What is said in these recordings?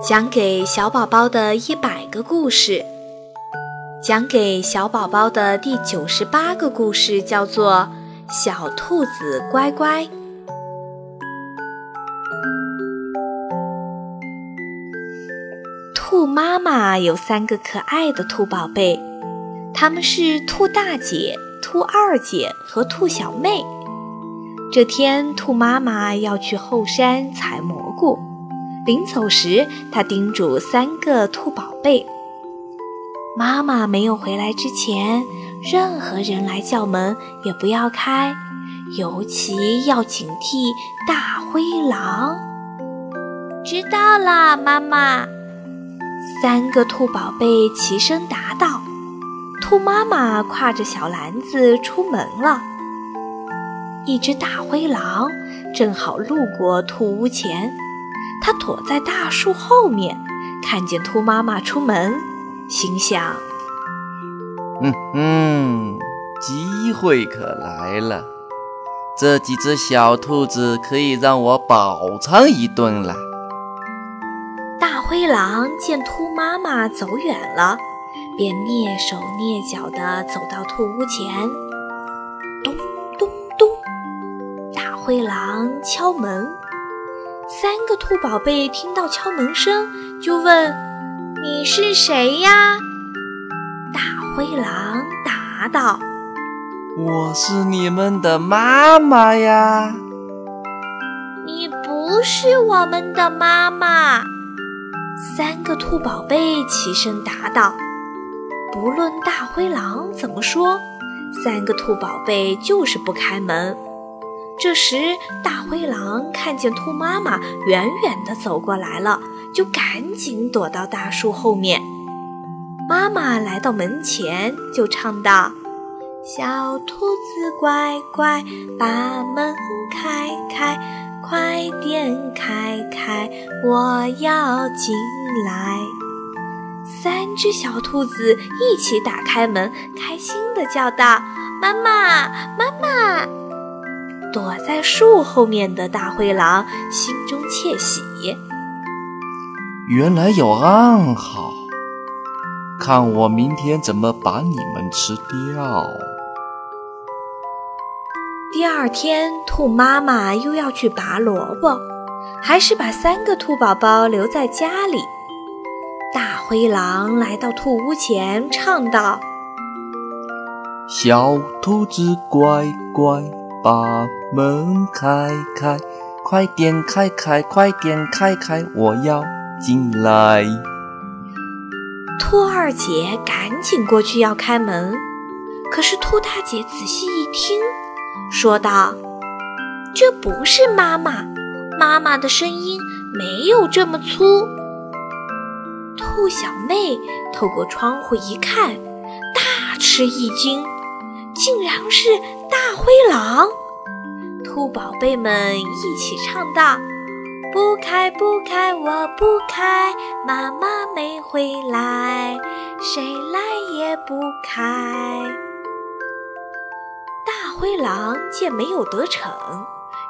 讲给小宝宝的一百个故事，讲给小宝宝的第九十八个故事叫做《小兔子乖乖》。兔妈妈有三个可爱的兔宝贝，他们是兔大姐、兔二姐和兔小妹。这天，兔妈妈要去后山采蘑菇。临走时，他叮嘱三个兔宝贝：“妈妈没有回来之前，任何人来叫门也不要开，尤其要警惕大灰狼。”知道了，妈妈。三个兔宝贝齐声答道。兔妈妈挎着小篮子出门了。一只大灰狼正好路过兔屋前。他躲在大树后面，看见兔妈妈出门，心想：“嗯嗯，机会可来了！这几只小兔子可以让我饱餐一顿了。”大灰狼见兔妈妈走远了，便蹑手蹑脚地走到兔屋前，咚咚咚，大灰狼敲门。三个兔宝贝听到敲门声，就问：“你是谁呀？”大灰狼答道：“我是你们的妈妈呀。”“你不是我们的妈妈。”三个兔宝贝齐声答道。不论大灰狼怎么说，三个兔宝贝就是不开门。这时，大灰狼看见兔妈妈远远地走过来了，就赶紧躲到大树后面。妈妈来到门前，就唱道：“小兔子乖乖，把门开开，快点开开，我要进来。”三只小兔子一起打开门，开心地叫道：“妈妈，妈妈！”躲在树后面的大灰狼心中窃喜，原来有暗号，看我明天怎么把你们吃掉。第二天，兔妈妈又要去拔萝卜，还是把三个兔宝宝留在家里。大灰狼来到兔屋前，唱道：“小兔子乖乖。”把门开开，快点开开，快点开开，我要进来。兔二姐赶紧过去要开门，可是兔大姐仔细一听，说道：“这不是妈妈，妈妈的声音没有这么粗。”兔小妹透过窗户一看，大吃一惊，竟然是。大灰狼，兔宝贝们一起唱道：“不开不开，我不开，妈妈没回来，谁来也不开。”大灰狼见没有得逞，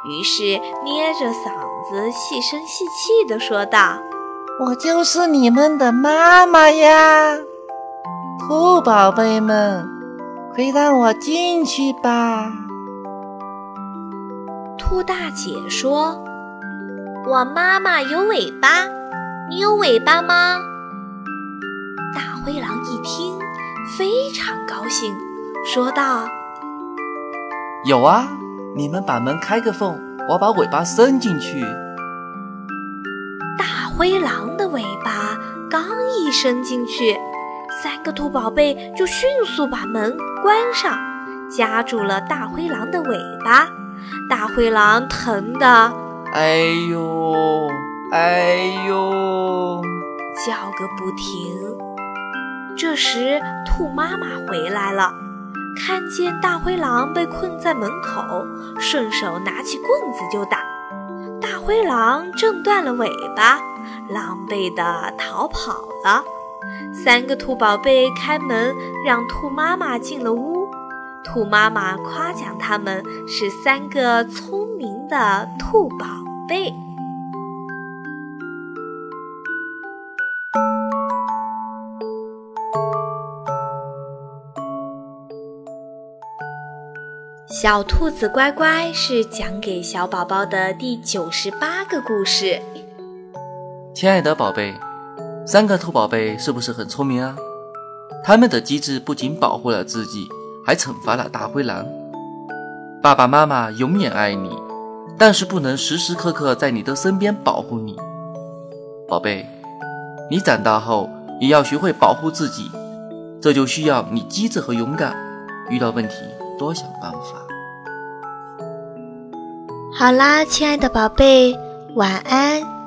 于是捏着嗓子细声细气地说道：“我就是你们的妈妈呀，兔宝贝们。”快让我进去吧！兔大姐说：“我妈妈有尾巴，你有尾巴吗？”大灰狼一听，非常高兴，说道：“有啊！你们把门开个缝，我把尾巴伸进去。”大灰狼的尾巴刚一伸进去。三个兔宝贝就迅速把门关上，夹住了大灰狼的尾巴。大灰狼疼得哎呦哎呦叫个不停。这时，兔妈妈回来了，看见大灰狼被困在门口，顺手拿起棍子就打。大灰狼挣断了尾巴，狼狈地逃跑了。三个兔宝贝开门让兔妈妈进了屋。兔妈妈夸奖它们是三个聪明的兔宝贝。小兔子乖乖是讲给小宝宝的第九十八个故事。亲爱的宝贝三个兔宝贝是不是很聪明啊？他们的机智不仅保护了自己，还惩罚了大灰狼。爸爸妈妈永远爱你，但是不能时时刻刻在你的身边保护你。宝贝，你长大后也要学会保护自己，这就需要你机智和勇敢，遇到问题多想办法。好啦，亲爱的宝贝，晚安。